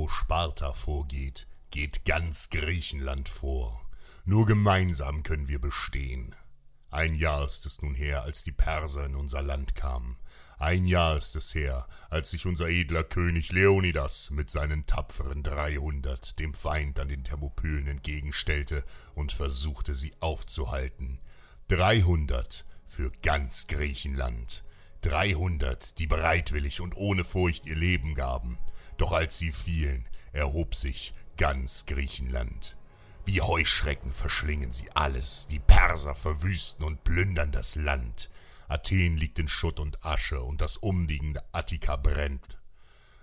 Wo Sparta vorgeht, geht ganz Griechenland vor. Nur gemeinsam können wir bestehen. Ein Jahr ist es nun her, als die Perser in unser Land kamen. Ein Jahr ist es her, als sich unser edler König Leonidas mit seinen tapferen dreihundert dem Feind an den Thermopylen entgegenstellte und versuchte, sie aufzuhalten. Dreihundert für ganz Griechenland. Dreihundert, die bereitwillig und ohne Furcht ihr Leben gaben. Doch als sie fielen, erhob sich ganz Griechenland. Wie Heuschrecken verschlingen sie alles, die Perser verwüsten und plündern das Land. Athen liegt in Schutt und Asche und das umliegende Attika brennt.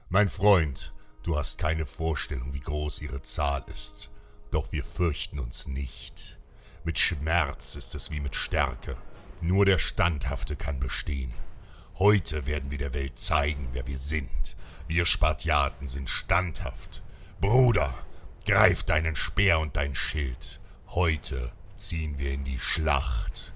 Mein Freund, du hast keine Vorstellung, wie groß ihre Zahl ist, doch wir fürchten uns nicht. Mit Schmerz ist es wie mit Stärke, nur der Standhafte kann bestehen. Heute werden wir der Welt zeigen, wer wir sind. Wir Spartiaten sind standhaft. Bruder, greif deinen Speer und dein Schild. Heute ziehen wir in die Schlacht.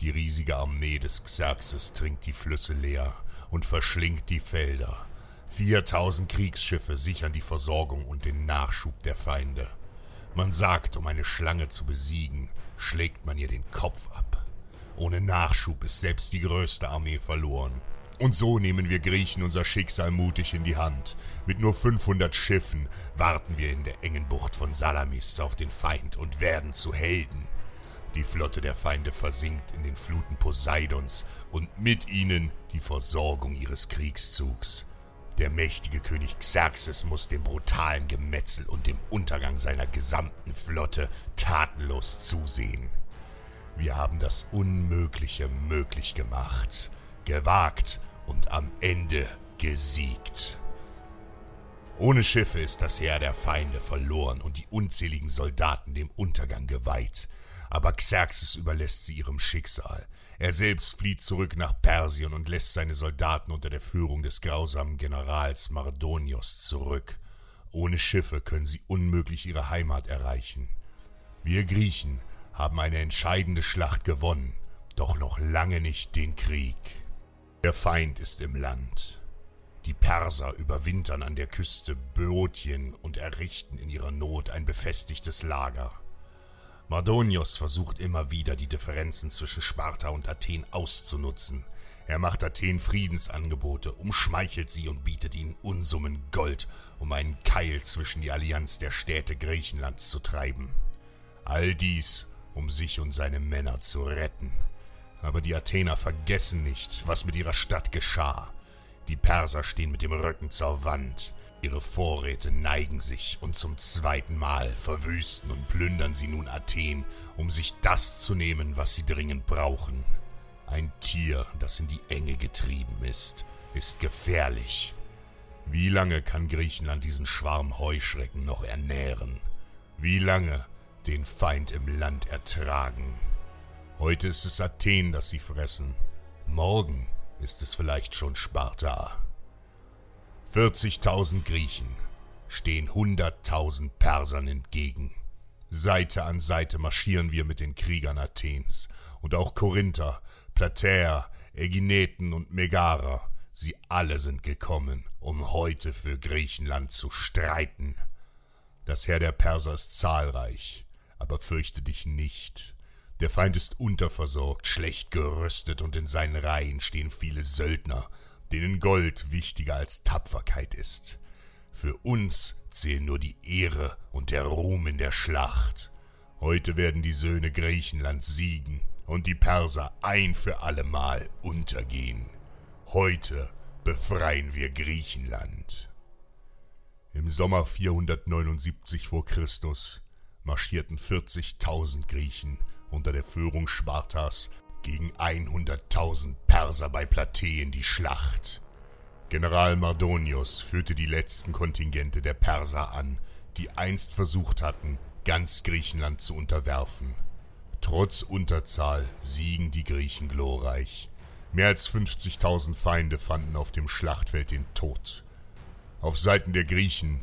Die riesige Armee des Xerxes trinkt die Flüsse leer und verschlingt die Felder. Viertausend Kriegsschiffe sichern die Versorgung und den Nachschub der Feinde. Man sagt, um eine Schlange zu besiegen, schlägt man ihr den Kopf ab. Ohne Nachschub ist selbst die größte Armee verloren. Und so nehmen wir Griechen unser Schicksal mutig in die Hand. Mit nur 500 Schiffen warten wir in der engen Bucht von Salamis auf den Feind und werden zu Helden. Die Flotte der Feinde versinkt in den Fluten Poseidons und mit ihnen die Versorgung ihres Kriegszugs. Der mächtige König Xerxes muss dem brutalen Gemetzel und dem Untergang seiner gesamten Flotte tatenlos zusehen. Wir haben das Unmögliche möglich gemacht, gewagt und am Ende gesiegt. Ohne Schiffe ist das Heer der Feinde verloren und die unzähligen Soldaten dem Untergang geweiht. Aber Xerxes überlässt sie ihrem Schicksal. Er selbst flieht zurück nach Persien und lässt seine Soldaten unter der Führung des grausamen Generals Mardonios zurück. Ohne Schiffe können sie unmöglich ihre Heimat erreichen. Wir Griechen haben eine entscheidende Schlacht gewonnen, doch noch lange nicht den Krieg. Der Feind ist im Land. Die Perser überwintern an der Küste Böotien und errichten in ihrer Not ein befestigtes Lager. Mardonios versucht immer wieder, die Differenzen zwischen Sparta und Athen auszunutzen. Er macht Athen Friedensangebote, umschmeichelt sie und bietet ihnen Unsummen Gold, um einen Keil zwischen die Allianz der Städte Griechenlands zu treiben. All dies, um sich und seine Männer zu retten. Aber die Athener vergessen nicht, was mit ihrer Stadt geschah. Die Perser stehen mit dem Rücken zur Wand. Ihre Vorräte neigen sich und zum zweiten Mal verwüsten und plündern sie nun Athen, um sich das zu nehmen, was sie dringend brauchen. Ein Tier, das in die Enge getrieben ist, ist gefährlich. Wie lange kann Griechenland diesen Schwarm Heuschrecken noch ernähren? Wie lange den Feind im Land ertragen? Heute ist es Athen, das sie fressen. Morgen ist es vielleicht schon Sparta. 40.000 Griechen stehen 100.000 Persern entgegen. Seite an Seite marschieren wir mit den Kriegern Athens. Und auch Korinther, Platäer, Ägineten und Megara, sie alle sind gekommen, um heute für Griechenland zu streiten. Das Heer der Perser ist zahlreich, aber fürchte dich nicht. Der Feind ist unterversorgt, schlecht gerüstet und in seinen Reihen stehen viele Söldner, denen Gold wichtiger als Tapferkeit ist. Für uns zählen nur die Ehre und der Ruhm in der Schlacht. Heute werden die Söhne Griechenlands siegen und die Perser ein für allemal untergehen. Heute befreien wir Griechenland. Im Sommer 479 vor Christus marschierten 40.000 Griechen unter der Führung Spartas gegen 100.000 Perser bei Platee in die Schlacht. General Mardonius führte die letzten Kontingente der Perser an, die einst versucht hatten, ganz Griechenland zu unterwerfen. Trotz Unterzahl siegen die Griechen glorreich. Mehr als 50.000 Feinde fanden auf dem Schlachtfeld den Tod. Auf Seiten der Griechen